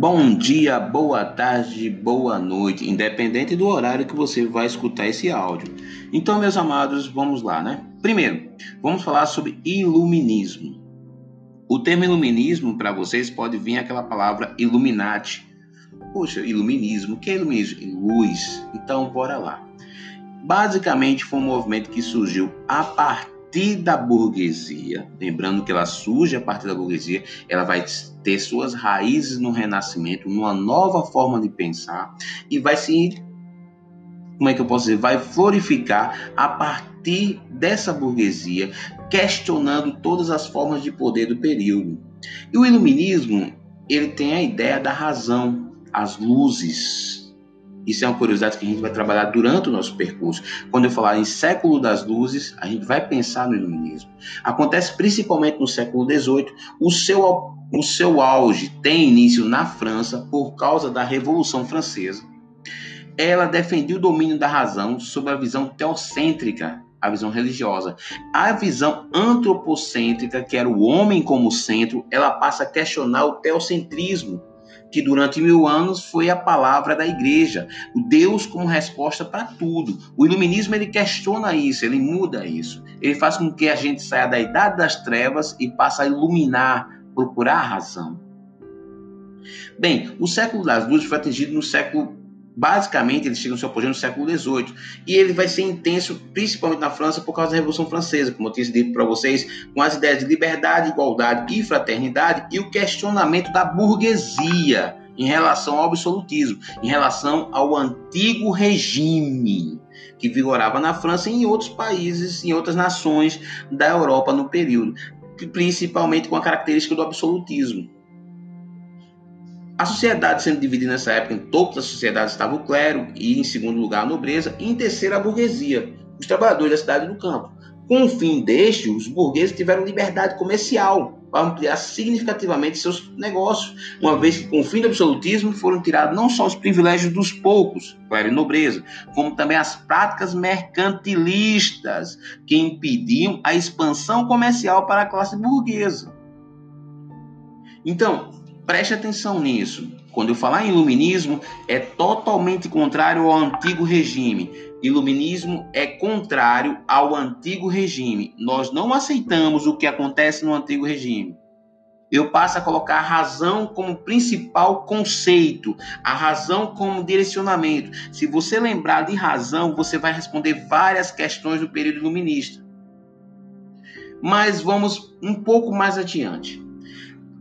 Bom dia, boa tarde, boa noite, independente do horário que você vai escutar esse áudio. Então, meus amados, vamos lá, né? Primeiro, vamos falar sobre iluminismo. O termo iluminismo para vocês pode vir aquela palavra illuminati. Poxa, iluminismo, o que é iluminismo? Luz. Então, bora lá. Basicamente, foi um movimento que surgiu a partir partir da burguesia, lembrando que ela surge a partir da burguesia, ela vai ter suas raízes no renascimento, numa nova forma de pensar e vai se como é que eu posso dizer, vai florificar a partir dessa burguesia, questionando todas as formas de poder do período. E o iluminismo, ele tem a ideia da razão, as luzes, isso é uma curiosidade que a gente vai trabalhar durante o nosso percurso. Quando eu falar em século das luzes, a gente vai pensar no iluminismo. Acontece principalmente no século XVIII. O seu, o seu auge tem início na França por causa da Revolução Francesa. Ela defendia o domínio da razão sobre a visão teocêntrica, a visão religiosa. A visão antropocêntrica, que era o homem como centro, ela passa a questionar o teocentrismo que durante mil anos foi a palavra da igreja, o Deus como resposta para tudo. O iluminismo ele questiona isso, ele muda isso. Ele faz com que a gente saia da idade das trevas e passe a iluminar, procurar a razão. Bem, o século das luzes foi atingido no século Basicamente, ele chega no seu apogeu no século XVIII e ele vai ser intenso, principalmente na França, por causa da Revolução Francesa, como eu tinha dito para vocês, com as ideias de liberdade, igualdade e fraternidade e o questionamento da burguesia em relação ao absolutismo, em relação ao antigo regime que vigorava na França e em outros países, em outras nações da Europa no período, principalmente com a característica do absolutismo. A sociedade sendo dividida nessa época, em topo da sociedade estava o clero, e em segundo lugar a nobreza, e em terceiro a burguesia, os trabalhadores da cidade e do campo. Com o fim deste, os burgueses tiveram liberdade comercial para ampliar significativamente seus negócios, uma vez que com o fim do absolutismo foram tirados não só os privilégios dos poucos, clero e nobreza, como também as práticas mercantilistas que impediam a expansão comercial para a classe burguesa. Então, Preste atenção nisso. Quando eu falar em iluminismo, é totalmente contrário ao antigo regime. Iluminismo é contrário ao antigo regime. Nós não aceitamos o que acontece no antigo regime. Eu passo a colocar a razão como principal conceito, a razão como direcionamento. Se você lembrar de razão, você vai responder várias questões do período iluminista. Mas vamos um pouco mais adiante.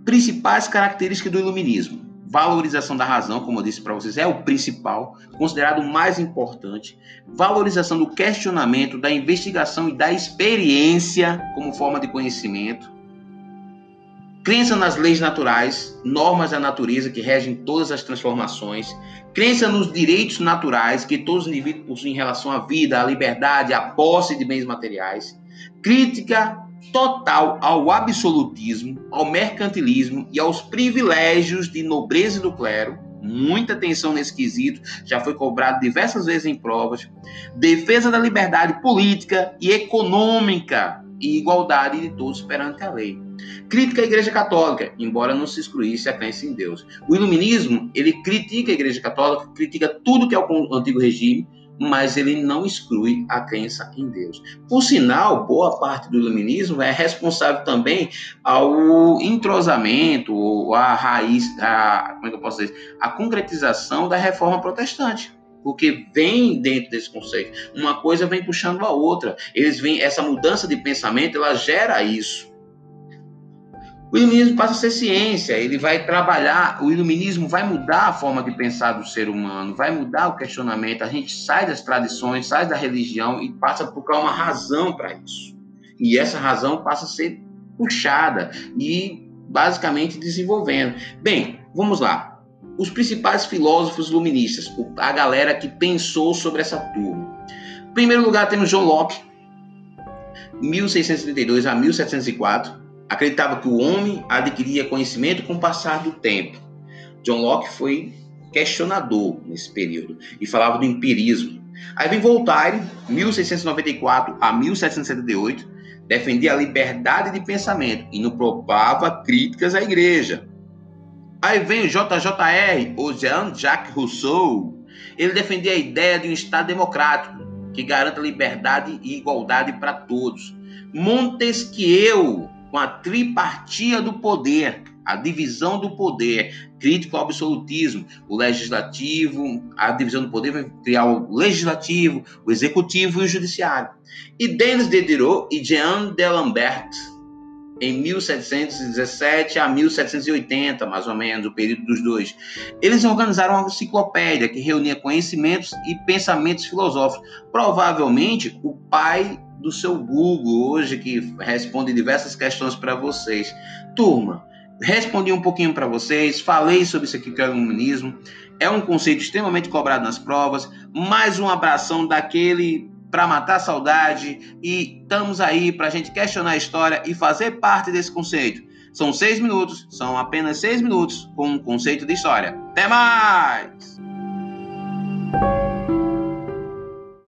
Principais características do iluminismo. Valorização da razão, como eu disse para vocês, é o principal, considerado o mais importante. Valorização do questionamento, da investigação e da experiência como forma de conhecimento. Crença nas leis naturais, normas da natureza que regem todas as transformações. Crença nos direitos naturais que todos os indivíduos possuem em relação à vida, à liberdade, à posse de bens materiais. Crítica total ao absolutismo, ao mercantilismo e aos privilégios de nobreza do clero. Muita atenção nesse quesito, já foi cobrado diversas vezes em provas. Defesa da liberdade política e econômica e igualdade de todos perante a lei. Crítica à Igreja Católica, embora não se excluísse a crença em Deus. O iluminismo, ele critica a Igreja Católica, critica tudo que é o antigo regime, mas ele não exclui a crença em Deus. Por sinal, boa parte do iluminismo é responsável também ao entrosamento, ou a raiz, a, como é que eu posso dizer, a concretização da reforma protestante porque vem dentro desse conceito. Uma coisa vem puxando a outra. Eles vêm essa mudança de pensamento, ela gera isso. O iluminismo passa a ser ciência, ele vai trabalhar, o iluminismo vai mudar a forma de pensar do ser humano, vai mudar o questionamento, a gente sai das tradições, sai da religião e passa a procurar uma razão para isso. E essa razão passa a ser puxada e basicamente desenvolvendo. Bem, vamos lá. Os principais filósofos iluministas, a galera que pensou sobre essa turma. Em primeiro lugar temos John Locke, 1632 a 1704 acreditava que o homem adquiria conhecimento com o passar do tempo. John Locke foi questionador nesse período e falava do empirismo. Aí vem Voltaire, 1694 a 1778, defendia a liberdade de pensamento e não propava críticas à igreja. Aí vem o JJR, o Jean-Jacques Rousseau. Ele defendia a ideia de um Estado democrático que garanta liberdade e igualdade para todos. Montesquieu, com a tripartia do poder, a divisão do poder, crítico ao absolutismo, o legislativo, a divisão do poder vai criar o legislativo, o executivo e o judiciário. E Denis Diderot e Jean D'Alembert, em 1717 a 1780, mais ou menos, o período dos dois. Eles organizaram uma enciclopédia que reunia conhecimentos e pensamentos filosóficos. Provavelmente o pai do seu Google hoje, que responde diversas questões para vocês. Turma, respondi um pouquinho para vocês, falei sobre isso aqui que é o iluminismo. É um conceito extremamente cobrado nas provas. Mais um abração daquele para matar a saudade e estamos aí para a gente questionar a história e fazer parte desse conceito. São seis minutos, são apenas seis minutos com um conceito de história. Até mais!